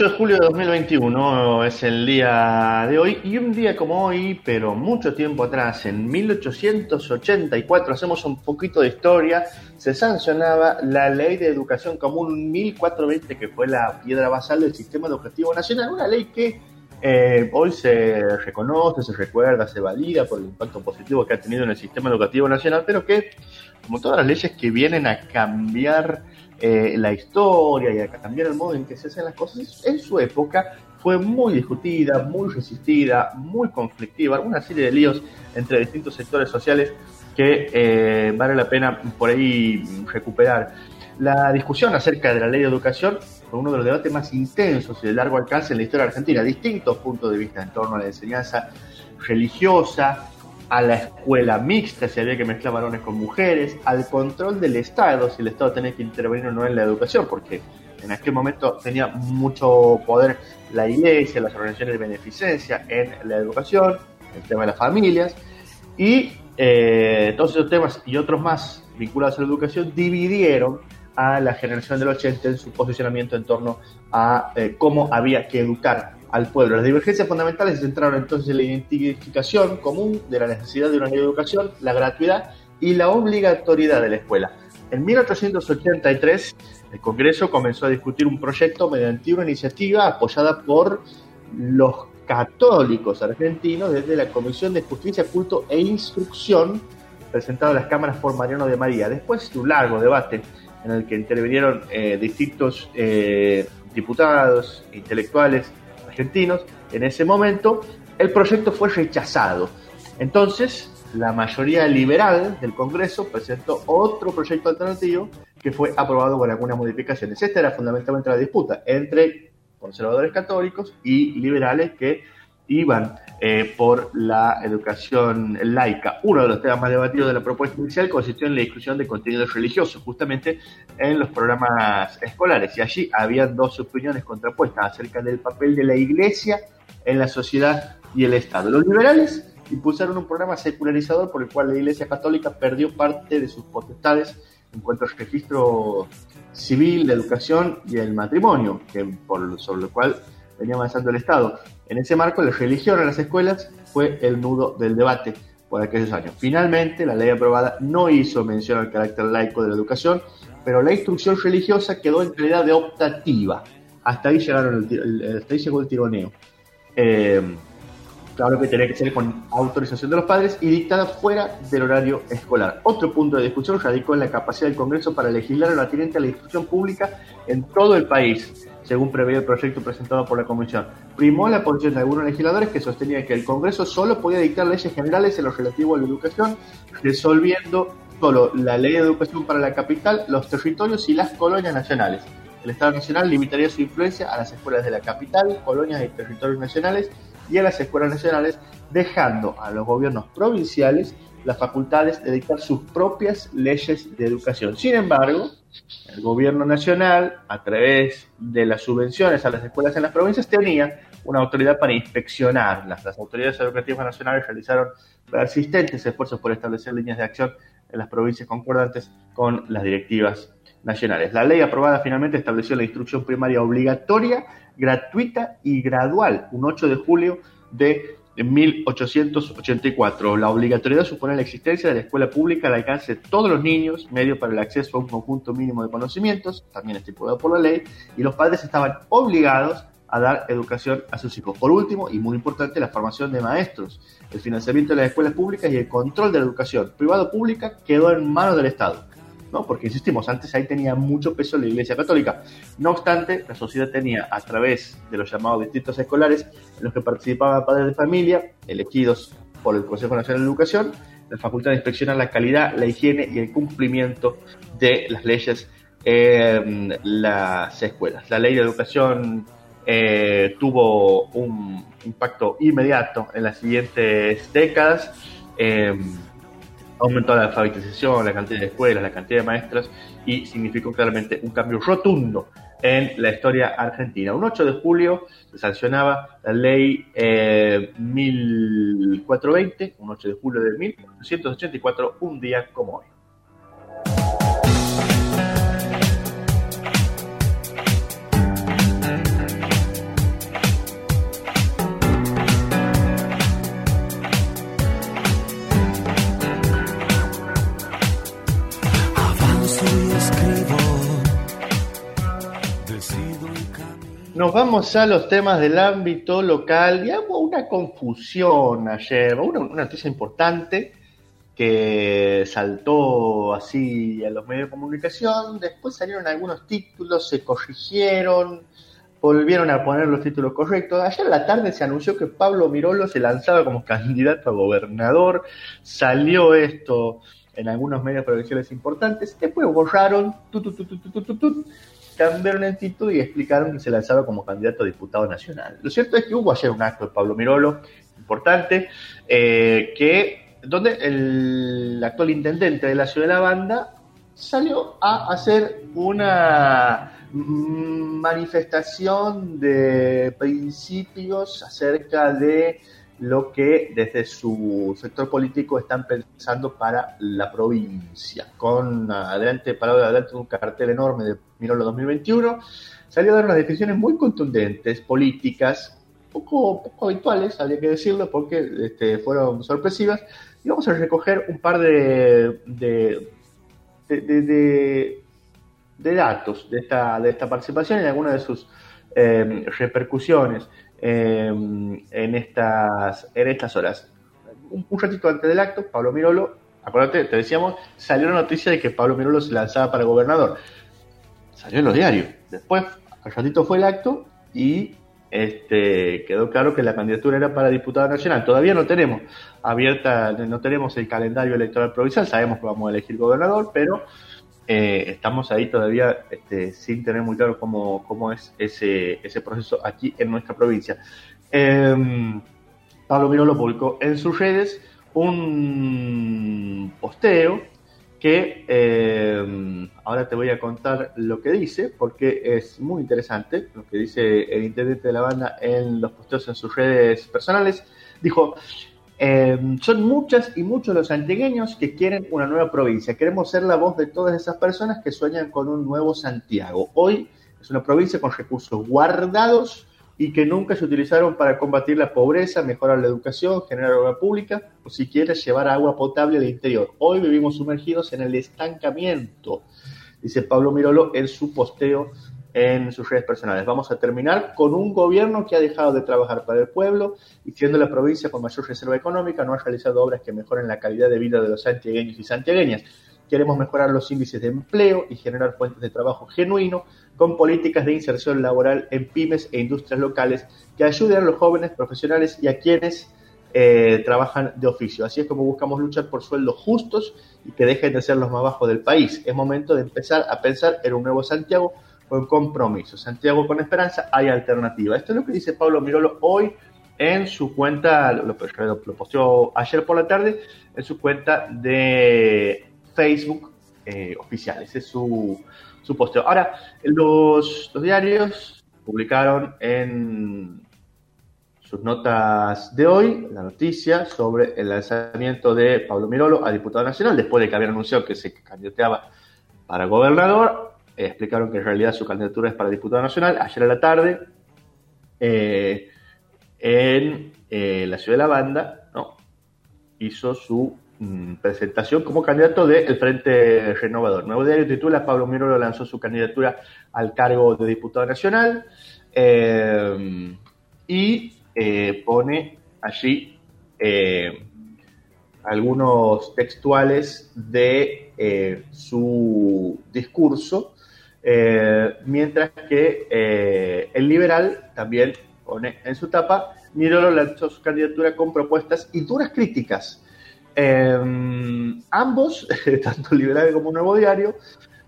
8 de julio de 2021 es el día de hoy y un día como hoy, pero mucho tiempo atrás, en 1884, hacemos un poquito de historia, se sancionaba la Ley de Educación Común 1420, que fue la piedra basal del Sistema Educativo Nacional, una ley que eh, hoy se reconoce, se recuerda, se valida por el impacto positivo que ha tenido en el Sistema Educativo Nacional, pero que, como todas las leyes que vienen a cambiar eh, la historia y a cambiar el modo en que se hacen las cosas, en su época fue muy discutida, muy resistida, muy conflictiva, una serie de líos entre distintos sectores sociales que eh, vale la pena por ahí recuperar. La discusión acerca de la ley de educación fue uno de los debates más intensos y de largo alcance en la historia argentina, distintos puntos de vista en torno a la enseñanza religiosa, a la escuela mixta, si había que mezclar varones con mujeres, al control del Estado, si el Estado tenía que intervenir o no en la educación, porque en aquel momento tenía mucho poder la iglesia, las organizaciones de beneficencia en la educación, el tema de las familias, y eh, todos esos temas y otros más vinculados a la educación dividieron a la generación del 80 en su posicionamiento en torno a eh, cómo había que educar al pueblo. Las divergencias fundamentales se centraron entonces en la identificación común de la necesidad de una educación, la gratuidad y la obligatoriedad de la escuela. En 1883, el Congreso comenzó a discutir un proyecto mediante una iniciativa apoyada por los católicos argentinos desde la Comisión de Justicia, Culto e Instrucción presentada a las cámaras por Mariano de María. Después de un largo debate en el que intervinieron eh, distintos eh, diputados, intelectuales argentinos, en ese momento el proyecto fue rechazado. Entonces, la mayoría liberal del Congreso presentó otro proyecto alternativo que fue aprobado con algunas modificaciones. Esta era fundamentalmente la disputa entre conservadores católicos y liberales que iban eh, por la educación laica. Uno de los temas más debatidos de la propuesta inicial consistió en la inclusión de contenidos religiosos, justamente en los programas escolares. Y allí había dos opiniones contrapuestas acerca del papel de la Iglesia en la sociedad y el Estado. Los liberales impulsaron un programa secularizador por el cual la Iglesia Católica perdió parte de sus potestades en cuanto al registro civil, la educación y el matrimonio, que sobre lo cual venía avanzando el Estado. En ese marco, la religión en las escuelas fue el nudo del debate por aquellos años. Finalmente, la ley aprobada no hizo mención al carácter laico de la educación, pero la instrucción religiosa quedó en calidad de optativa. Hasta ahí, llegaron el, hasta ahí llegó el tironeo. Eh, claro que tenía que ser con autorización de los padres y dictada fuera del horario escolar. Otro punto de discusión radicó en la capacidad del Congreso para legislar en lo atinente a la instrucción pública en todo el país, según prevé el proyecto presentado por la Comisión. Primó la posición de algunos legisladores que sostenían que el Congreso solo podía dictar leyes generales en lo relativo a la educación, resolviendo solo la ley de educación para la capital, los territorios y las colonias nacionales. El Estado Nacional limitaría su influencia a las escuelas de la capital, colonias y territorios nacionales y a las escuelas nacionales, dejando a los gobiernos provinciales las facultades de dictar sus propias leyes de educación. Sin embargo, el gobierno nacional, a través de las subvenciones a las escuelas en las provincias, tenía una autoridad para inspeccionarlas. Las autoridades educativas nacionales realizaron persistentes esfuerzos por establecer líneas de acción en las provincias concordantes con las directivas nacionales. La ley aprobada finalmente estableció la instrucción primaria obligatoria gratuita y gradual, un 8 de julio de 1884. La obligatoriedad supone la existencia de la escuela pública al alcance de todos los niños, medio para el acceso a un conjunto mínimo de conocimientos, también estipulado por la ley, y los padres estaban obligados a dar educación a sus hijos. Por último, y muy importante, la formación de maestros, el financiamiento de las escuelas públicas y el control de la educación privado-pública quedó en manos del Estado. ¿No? Porque insistimos, antes ahí tenía mucho peso la Iglesia Católica. No obstante, la sociedad tenía, a través de los llamados distritos escolares, en los que participaban padres de familia, elegidos por el Consejo Nacional de Educación, la facultad de inspeccionar la calidad, la higiene y el cumplimiento de las leyes en las escuelas. La ley de educación eh, tuvo un impacto inmediato en las siguientes décadas. Eh, aumentó la alfabetización, la cantidad de escuelas, la cantidad de maestras y significó claramente un cambio rotundo en la historia argentina. Un 8 de julio se sancionaba la ley 1420, eh, un 8 de julio de 1884, un día como hoy. Nos vamos a los temas del ámbito local. Y hubo una confusión ayer, una, una noticia importante que saltó así a los medios de comunicación, después salieron algunos títulos, se corrigieron, volvieron a poner los títulos correctos. Ayer en la tarde se anunció que Pablo Mirolo se lanzaba como candidato a gobernador, salió esto en algunos medios provinciales importantes, después borraron, cambiaron el título y explicaron que se lanzaba como candidato a diputado nacional. Lo cierto es que hubo ayer un acto de Pablo Mirolo importante, eh, que donde el actual intendente de la ciudad de la banda salió a hacer una manifestación de principios acerca de lo que desde su sector político están pensando para la provincia. Con adelante, para adelante un cartel enorme de Mirolo 2021, salió a dar unas definiciones muy contundentes, políticas, poco, poco habituales, habría que decirlo, porque este, fueron sorpresivas. Y vamos a recoger un par de, de, de, de datos de esta, de esta participación y algunas de sus eh, repercusiones eh, en, estas, en estas horas. Un, ratito antes del acto, Pablo Mirolo, acuérdate, te decíamos, salió la noticia de que Pablo Mirolo se lanzaba para gobernador. Salió en los diarios. Después, al ratito fue el acto y este, quedó claro que la candidatura era para diputado nacional. Todavía no tenemos abierta, no tenemos el calendario electoral provincial, sabemos que vamos a elegir gobernador, pero eh, estamos ahí todavía este, sin tener muy claro cómo, cómo es ese, ese, proceso aquí en nuestra provincia. Em, Pablo Mirolo publicó en sus redes un posteo que em, ahora te voy a contar lo que dice, porque es muy interesante lo que dice el intendente de la banda en los posteos en sus redes personales. Dijo, Em, son muchas y muchos los antigueños que quieren una nueva provincia. Queremos ser la voz de todas esas personas que sueñan con un nuevo Santiago. Hoy es una provincia con recursos guardados y que nunca se utilizaron para combatir la pobreza, mejorar la educación, generar obra pública o siquiera llevar agua potable del interior. Hoy vivimos sumergidos en el estancamiento, dice Pablo Mirolo en su posteo en sus redes personales. Vamos a terminar con un gobierno que ha dejado de trabajar para el pueblo y siendo la provincia con mayor reserva económica no ha realizado obras que mejoren la calidad de vida de los santiagueños y santiagueñas. Queremos mejorar los índices de empleo y generar fuentes de trabajo genuino con políticas de inserción laboral en pymes e industrias locales que ayuden a los jóvenes profesionales y a quienes eh, trabajan de oficio. Así es como buscamos luchar por sueldos justos y que dejen de ser los más bajos del país. Es momento de empezar a pensar en un nuevo Santiago con compromiso. Santiago con esperanza, hay alternativa. Esto es lo que dice Pablo Mirolo hoy en su cuenta, lo, lo, posteó ayer por la tarde, en su cuenta de Facebook eh, oficial. Ese es su, su posteo. Ahora, los, los diarios publicaron en sus notas de hoy la noticia sobre el lanzamiento de Pablo Mirolo a diputado nacional, después de que había anunciado que se candidateaba para gobernador. Eh, explicaron que en realidad su candidatura es para diputado nacional. Ayer a la tarde, eh, en eh, la ciudad de La Banda, hizo su mm, presentación como candidato del Frente Renovador. Nuevo Diario titula Pablo Mirolo lanzó su candidatura al cargo de diputado nacional y pone allí algunos textuales de su discurso eh, mientras que eh, el liberal también pone en su tapa, Mirolo lanzó su candidatura con propuestas y duras críticas. Em, ambos, tanto liberal como nuevo diario,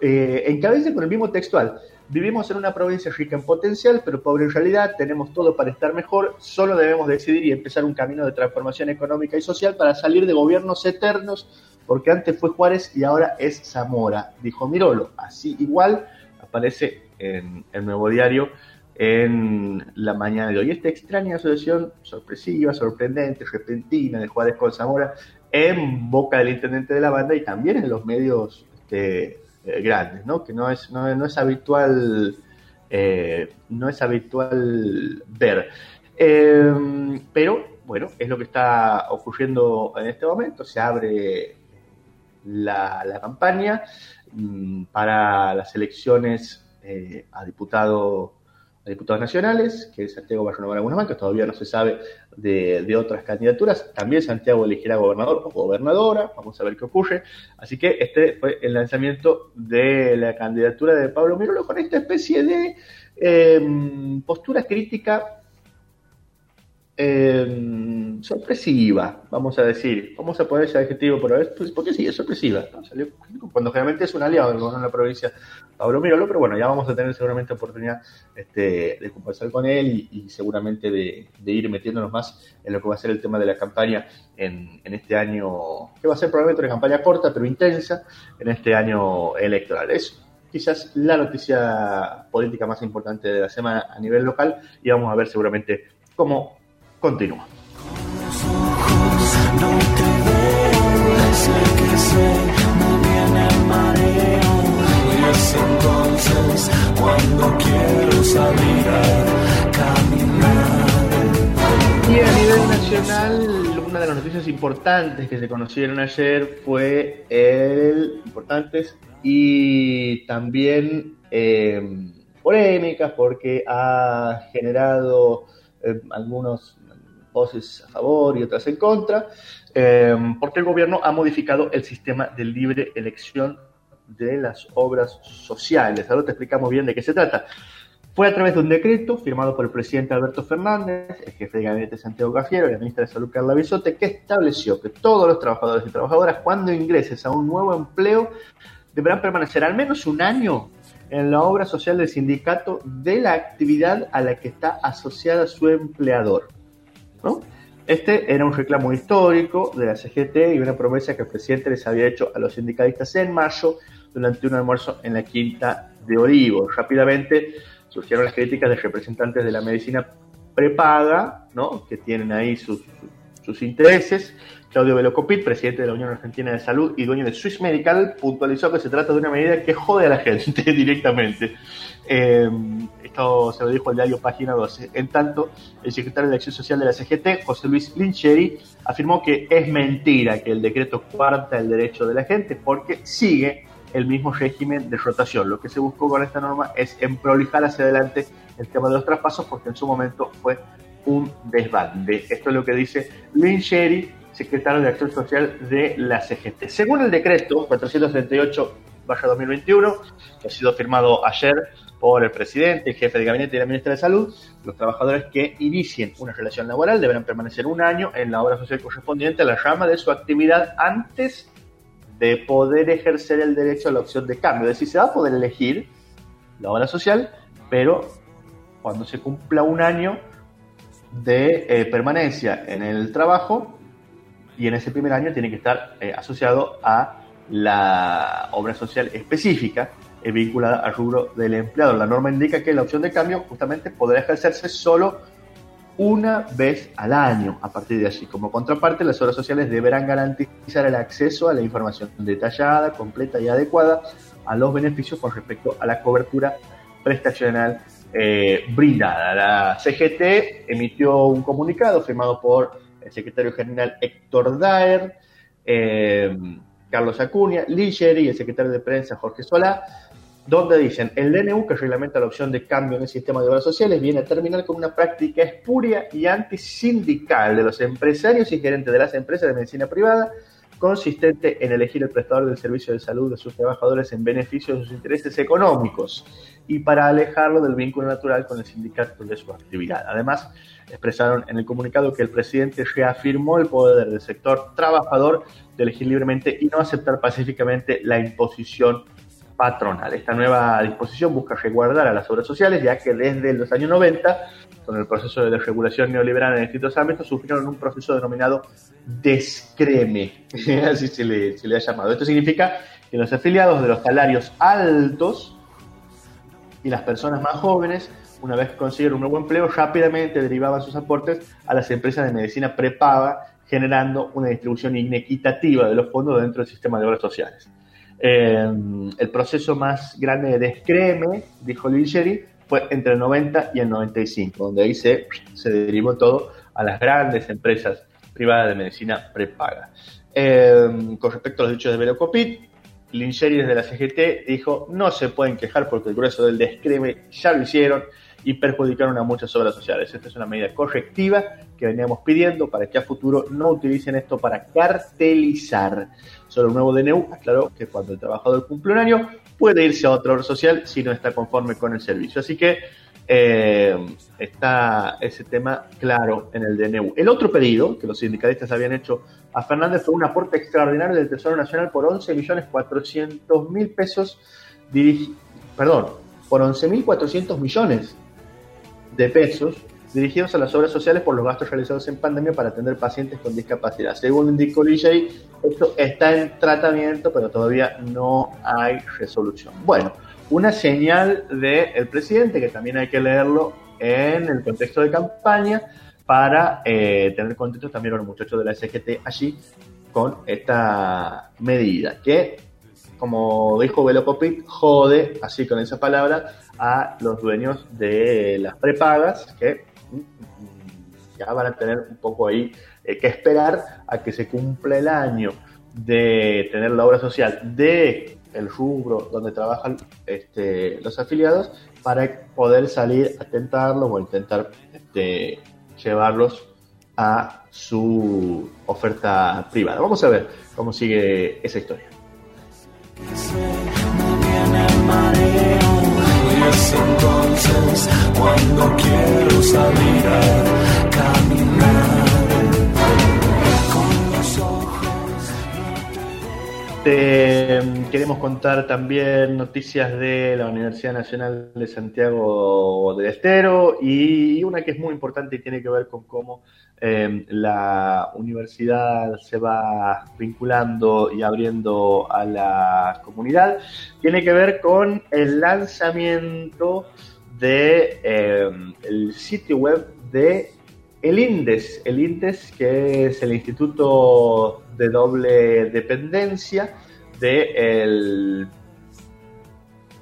eh, encabezan con el mismo textual. Vivimos en una provincia rica en potencial, pero pobre en realidad, tenemos todo para estar mejor, solo debemos decidir y empezar un camino de transformación económica y social para salir de gobiernos eternos, porque antes fue Juárez y ahora es Zamora, dijo Mirolo. Así igual, aparece en el nuevo diario en la mañana de hoy. Esta extraña asociación sorpresiva, sorprendente, repentina de Juárez con Zamora en boca del intendente de la banda y también en los medios este, eh, grandes, ¿no? que no es, no, es habitual eh, no es habitual ver. Em, pero bueno, es lo que está ocurriendo en este momento. Se abre la, la campaña. Mm, para las elecciones eh, a diputado diputados nacionales, que Santiago va a renovar algunos bancos, todavía no se sabe de, otras candidaturas. También Santiago elegirá gobernador o gobernadora, vamos a ver qué ocurre. Así que este fue el lanzamiento de la candidatura de Pablo Mirolo con esta especie de eh, postura crítica eh, sorpresiva, vamos a decir. Vamos a poner ese adjetivo por vez, pues, porque sí, es sorpresiva. cuando generalmente es un aliado del gobierno de la provincia, Pablo Mirolo, pero bueno, ya vamos a tener seguramente oportunidad este, de conversar con él y, seguramente de, ir metiéndonos más en lo que va a ser el tema de la campaña en, en, este año, que va a ser probablemente una campaña corta pero intensa en este año electoral. Es quizás la noticia política más importante de la semana a nivel local y vamos a ver seguramente cómo continúa. Y a nivel nacional, una de las noticias importantes que se conocieron ayer fue el importantes y también eh, polémicas porque ha generado eh, algunos voces a favor y otras en contra, eh, porque el gobierno ha modificado el sistema de libre elección de las obras sociales. Ahora te explicamos bien de qué se trata. Fue a través de un decreto firmado por el presidente Alberto Fernández, el jefe de gabinete Santiago Gafiero y la ministra de Salud Carla Bisote, que estableció que todos los trabajadores y trabajadoras, cuando ingreses a un nuevo empleo, deberán permanecer al menos un año en la obra social del sindicato de la actividad a la que está asociada su empleador. Este era un reclamo histórico de la CGT y una promesa que el presidente les había hecho a los sindicalistas en mayo durante un almuerzo en la Quinta de Olivos. Rápidamente surgieron las críticas de representantes de la medicina prepaga, que tienen ahí sus, sus intereses. Claudio Velocopit, presidente de la Unión Argentina de Salud y dueño de Swiss Medical, puntualizó que se trata de una medida que jode a la gente directamente. Eh, esto se lo dijo el diario Página 12. En tanto, el secretario de Acción Social de la CGT, José Luis Lincheri, afirmó que es mentira que el decreto cuarta el derecho de la gente porque sigue el mismo régimen de rotación. Lo que se buscó con esta norma es prolijar hacia adelante el tema de los traspasos porque en su momento fue un desbande. Esto es lo que dice Lincheri, secretario de Acción Social de la CGT. Según el decreto 438-2021, que ha sido firmado ayer por el presidente, el jefe de gabinete y la ministra de Salud, los trabajadores que inicien una relación laboral deberán permanecer un año en la obra social correspondiente a la rama de su actividad antes de poder ejercer el derecho a la opción de cambio. Es decir, se va a poder elegir la obra social, pero cuando se cumpla un año de eh, permanencia en el trabajo y en ese primer año tiene que estar eh, asociado a la obra social específica es vinculada al rubro del empleado. La norma indica que la opción de cambio justamente podrá ejercerse solo una vez al año a partir de allí. Como contraparte, las obras sociales deberán garantizar el acceso a la información detallada, completa y adecuada a los beneficios con respecto a la cobertura prestacional eh, brindada. La CGT emitió un comunicado firmado por el secretario general Héctor Daer, eh, Carlos Acuña, Ligeri y el secretario de prensa Jorge Solá, donde dicen, el DNU que reglamenta la opción de cambio en el sistema de obras sociales viene a terminar con una práctica espuria y antisindical de los empresarios y gerentes de las empresas de medicina privada, consistente en elegir el prestador del servicio de salud de sus trabajadores en beneficio de sus intereses económicos y para alejarlo del vínculo natural con el sindicato de su actividad. Además, expresaron en el comunicado que el presidente reafirmó el poder del sector trabajador de elegir libremente y no aceptar pacíficamente la imposición patronal. Esta nueva disposición busca resguardar a las obras sociales, ya que desde los años 90, con el proceso de desregulación neoliberal en distintos ámbitos, sufrieron un proceso denominado descreme, así se se le ha llamado. Esto significa que los afiliados de los salarios altos y las personas más jóvenes, una vez que consiguieron un nuevo empleo, rápidamente derivaban sus aportes a las empresas de medicina prepaga, generando una distribución inequitativa de los fondos dentro del sistema de obras sociales. Eh, el proceso más grande de descreme, dijo Ligeri, fue entre el 90 y el 95, donde ahí se, derivó todo a las grandes empresas privadas de medicina prepaga. Eh, con respecto a los dichos de Velocopit, Lingeri desde la CGT dijo no se pueden quejar porque el grueso del descreme ya lo hicieron y perjudicaron a muchas obras sociales. Esta es una medida correctiva que veníamos pidiendo para que a futuro no utilicen esto para cartelizar. Solo el nuevo DNU aclaró que cuando el trabajador cumple un año puede irse a otra obra social si no está conforme con el servicio. Así que eh, está ese tema claro en el DNU. El otro pedido que los sindicalistas habían hecho a Fernández fue un aporte extraordinario del Tesoro Nacional por 11.400.000 pesos, perdón, por 11.400 millones de pesos dirigidos a las obras sociales por los gastos realizados en pandemia para atender pacientes con discapacidad. Según indicó DJ, esto está en tratamiento, pero todavía no hay resolución. Bueno, una señal del presidente, que también hay que leerlo en el contexto de campaña, para eh, tener contexto también con los muchachos de la SGT allí con esta medida, que, como dijo Velocopit, jode, así con esa palabra, a los dueños de las prepagas, que mm, ya van a tener un poco ahí eh, que esperar a que se cumpla el año de tener la obra social de el rubro donde trabajan este, los afiliados para poder salir a tentarlos o intentar este, llevarlos a su oferta privada. Vamos a ver cómo sigue esa historia. Cuando quiero salir Te queremos contar también noticias de la Universidad Nacional de Santiago del Estero y una que es muy importante y tiene que ver con cómo em, la universidad se va vinculando y abriendo a la comunidad. Tiene que ver con el lanzamiento de em, sitio web de el INDES, el INDES que es el Instituto de Doble Dependencia de el,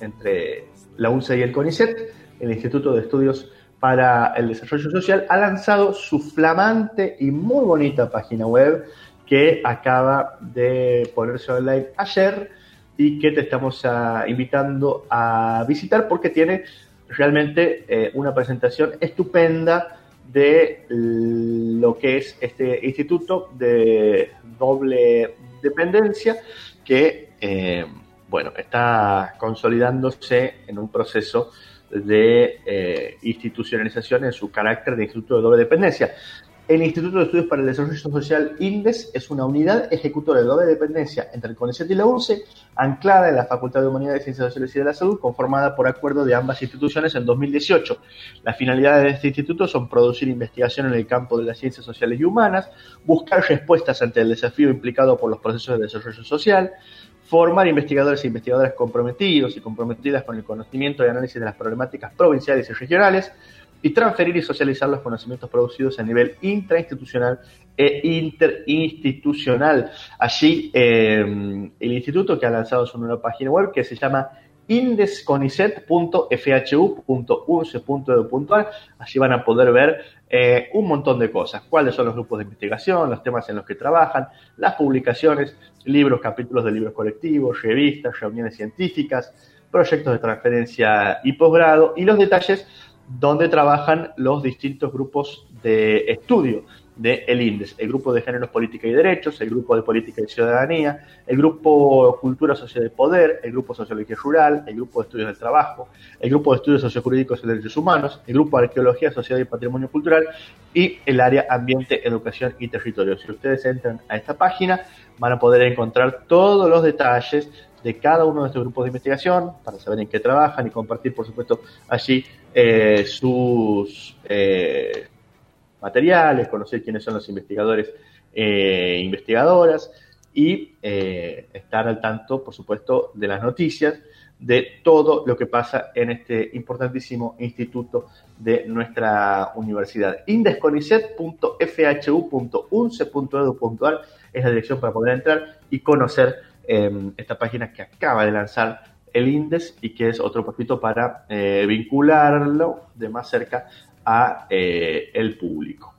entre la UNCE y el CONICET, el Instituto de Estudios para el Desarrollo Social, ha lanzado su flamante y muy bonita página web que acaba de ponerse online ayer y que te estamos ah, invitando a visitar porque tiene realmente eh, una presentación estupenda de lo que es este instituto de doble dependencia que, eh, bueno, está consolidándose en un proceso de eh, institucionalización en su carácter de instituto de doble dependencia. El Instituto de Estudios para el Desarrollo Social INDES es una unidad ejecutora de doble dependencia entre el CONICET y la UNCE, anclada en la Facultad de Humanidades, Ciencias Sociales y de la Salud, conformada por acuerdo de ambas instituciones en 2018. Las finalidades de este instituto son producir investigación en el campo de las ciencias sociales y humanas, buscar respuestas ante el desafío implicado por los procesos de desarrollo social, formar investigadores e investigadoras comprometidos y comprometidas con el conocimiento y análisis de las problemáticas provinciales y regionales, y transferir y socializar los conocimientos producidos a nivel intrainstitucional e interinstitucional. Allí eh, el instituto que ha lanzado su nueva página web que se llama indesconicet.fhu.unce.edu.ar. Allí van a poder ver eh, un montón de cosas, cuáles son los grupos de investigación, los temas en los que trabajan, las publicaciones, libros, capítulos de libros colectivos, revistas, reuniones científicas, proyectos de transferencia y posgrado y los detalles donde trabajan los distintos grupos de estudio del el INDES, el grupo de géneros, política y derechos, el grupo de política y ciudadanía, el grupo cultura, sociedad y poder, el grupo sociología rural, el grupo de estudios del trabajo, el grupo de estudios sociojurídicos y derechos humanos, el grupo de arqueología, sociedad y patrimonio cultural y el área ambiente, educación y territorio. Si ustedes entran a esta página, van a poder encontrar todos los detalles de cada uno de estos grupos de investigación para saber en qué trabajan y compartir, por supuesto, allí eh, sus eh, materiales, conocer quiénes son los investigadores e investigadoras y estar al tanto, por supuesto, de las noticias de todo lo que pasa en este importantísimo instituto de nuestra universidad. indesconicet.fhu.unce.edu.ar es la dirección para poder entrar y conocer Em, esta página que acaba de lanzar el INDES y que es otro poquito para eh, vincularlo de más cerca a eh, el público.